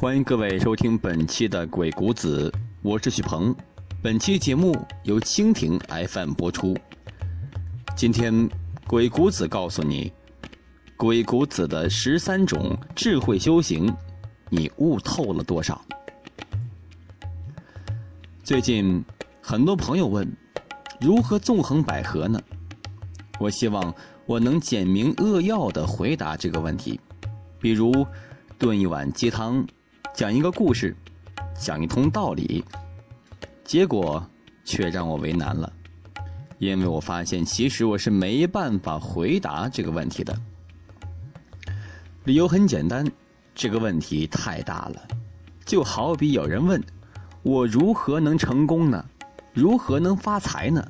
欢迎各位收听本期的《鬼谷子》，我是许鹏。本期节目由蜻蜓 FM 播出。今天，鬼谷子告诉你，鬼谷子的十三种智慧修行，你悟透了多少？最近，很多朋友问，如何纵横捭阖呢？我希望我能简明扼要的回答这个问题，比如炖一碗鸡汤，讲一个故事，讲一通道理，结果却让我为难了，因为我发现其实我是没办法回答这个问题的。理由很简单，这个问题太大了，就好比有人问我如何能成功呢？如何能发财呢？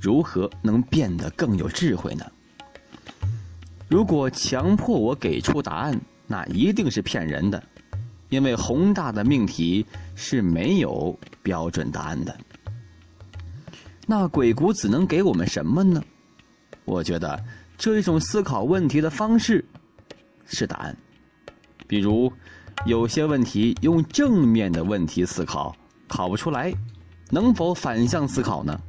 如何能变得更有智慧呢？如果强迫我给出答案，那一定是骗人的，因为宏大的命题是没有标准答案的。那鬼谷子能给我们什么呢？我觉得这一种思考问题的方式是答案。比如，有些问题用正面的问题思考考不出来，能否反向思考呢？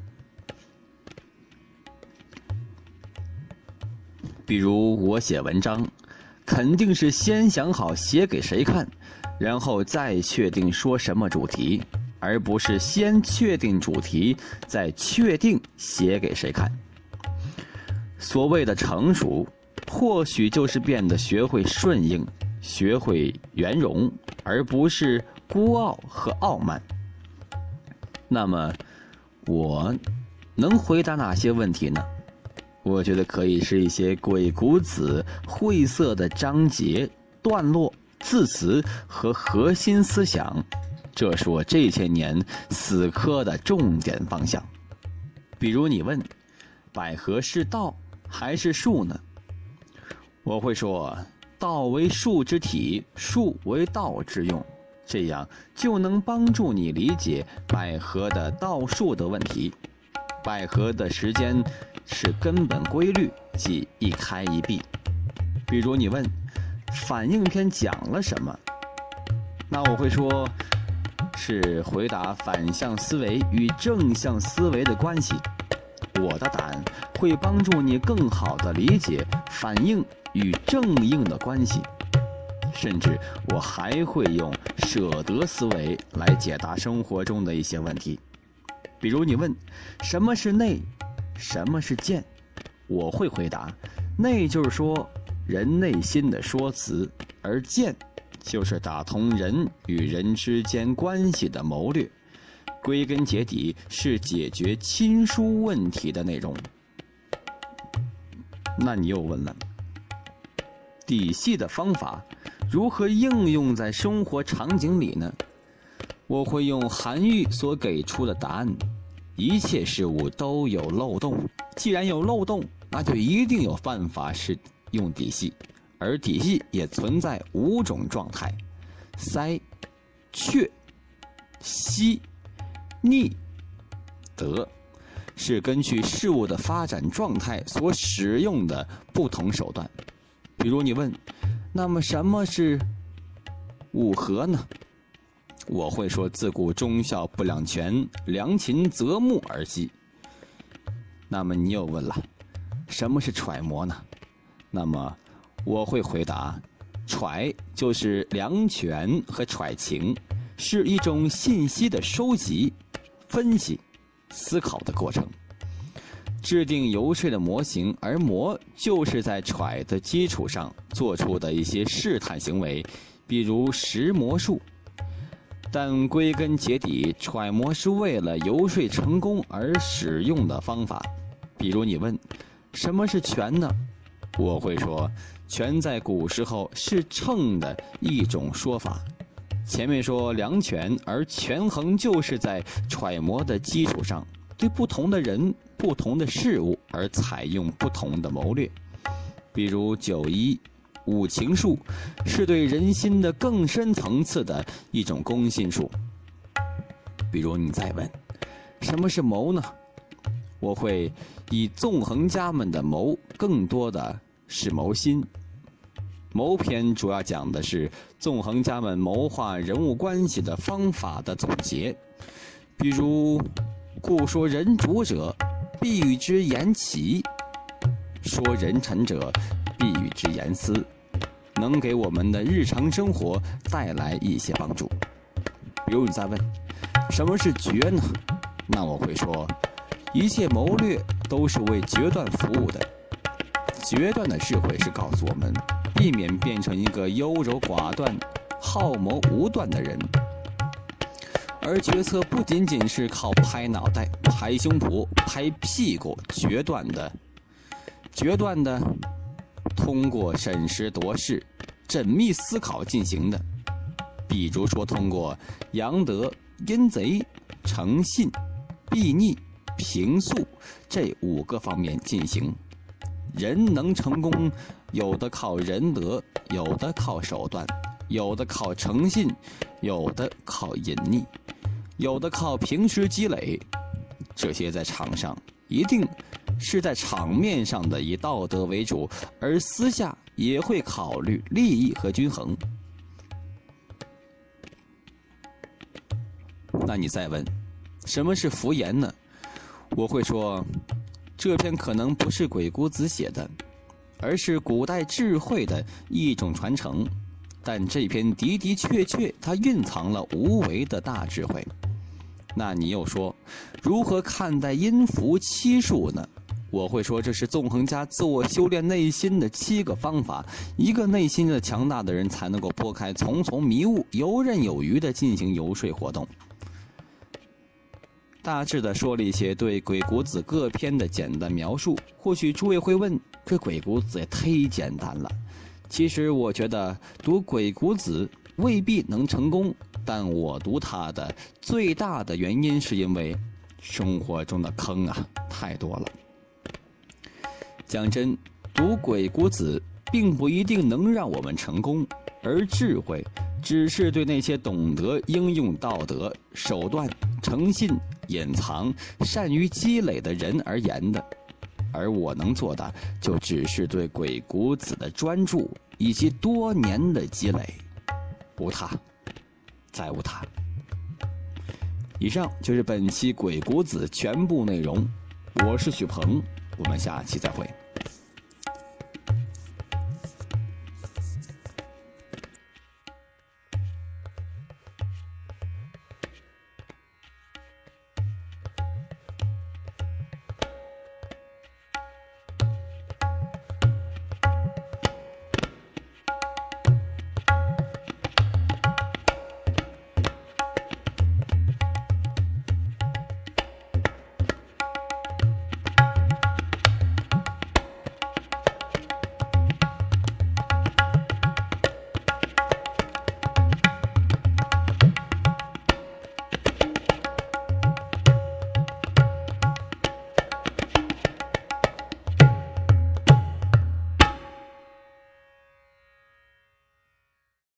比如我写文章，肯定是先想好写给谁看，然后再确定说什么主题，而不是先确定主题，再确定写给谁看。所谓的成熟，或许就是变得学会顺应，学会圆融，而不是孤傲和傲慢。那么，我能回答哪些问题呢？我觉得可以是一些鬼谷子晦涩的章节、段落、字词和核心思想，这是我这些年死磕的重点方向。比如你问，百合是道还是树呢？我会说，道为树之体，树为道之用，这样就能帮助你理解百合的道术的问题。百合的时间。是根本规律，即一开一闭。比如你问，反应篇讲了什么？那我会说，是回答反向思维与正向思维的关系。我的答案会帮助你更好地理解反应与正应的关系。甚至我还会用舍得思维来解答生活中的一些问题。比如你问，什么是内？什么是见？我会回答：内就是说人内心的说辞，而见就是打通人与人之间关系的谋略。归根结底是解决亲疏问题的内容。那你又问了，底细的方法如何应用在生活场景里呢？我会用韩愈所给出的答案。一切事物都有漏洞，既然有漏洞，那就一定有办法是用底细，而底细也存在五种状态：塞、却、息、逆、得，是根据事物的发展状态所使用的不同手段。比如你问，那么什么是五合呢？我会说：“自古忠孝不两全，良禽择木而栖。”那么你又问了，什么是揣摩呢？那么我会回答：“揣就是量权和揣情，是一种信息的收集、分析、思考的过程。制定游说的模型，而模就是在揣的基础上做出的一些试探行为，比如识魔术。”但归根结底，揣摩是为了游说成功而使用的方法。比如你问，什么是权呢？我会说，权在古时候是秤的一种说法。前面说量权，而权衡就是在揣摩的基础上，对不同的人、不同的事物而采用不同的谋略。比如九一。五情术是对人心的更深层次的一种攻心术。比如你再问，什么是谋呢？我会以纵横家们的谋，更多的是谋心。谋篇主要讲的是纵横家们谋划人物关系的方法的总结，比如“故说人主者，必与之言齐；说人臣者，必与之言思”，能给我们的日常生活带来一些帮助。比如你再问，什么是决呢？那我会说，一切谋略都是为决断服务的。决断的智慧是告诉我们，避免变成一个优柔寡断、好谋无断的人。而决策不仅仅是靠拍脑袋、拍胸脯、拍屁股决断的，决断的通过审时度势、缜密思考进行的。比如说，通过阳德、阴贼、诚信。避逆、平素这五个方面进行，人能成功，有的靠仁德，有的靠手段，有的靠诚信，有的靠隐匿，有的靠平时积累。这些在场上一定是在场面上的以道德为主，而私下也会考虑利益和均衡。那你再问？什么是福言呢？我会说，这篇可能不是鬼谷子写的，而是古代智慧的一种传承。但这篇的的确确，它蕴藏了无为的大智慧。那你又说，如何看待音符七数呢？我会说，这是纵横家自我修炼内心的七个方法。一个内心的强大的人，才能够拨开重重迷雾，游刃有余地进行游说活动。大致的说了一些对鬼谷子各篇的简单描述，或许诸位会问：这鬼谷子也忒简单了。其实我觉得读鬼谷子未必能成功，但我读他的最大的原因是因为生活中的坑啊太多了。讲真，读鬼谷子并不一定能让我们成功，而智慧只是对那些懂得应用道德手段、诚信。隐藏、善于积累的人而言的，而我能做的，就只是对鬼谷子的专注以及多年的积累，无他，再无他。以上就是本期鬼谷子全部内容，我是许鹏，我们下期再会。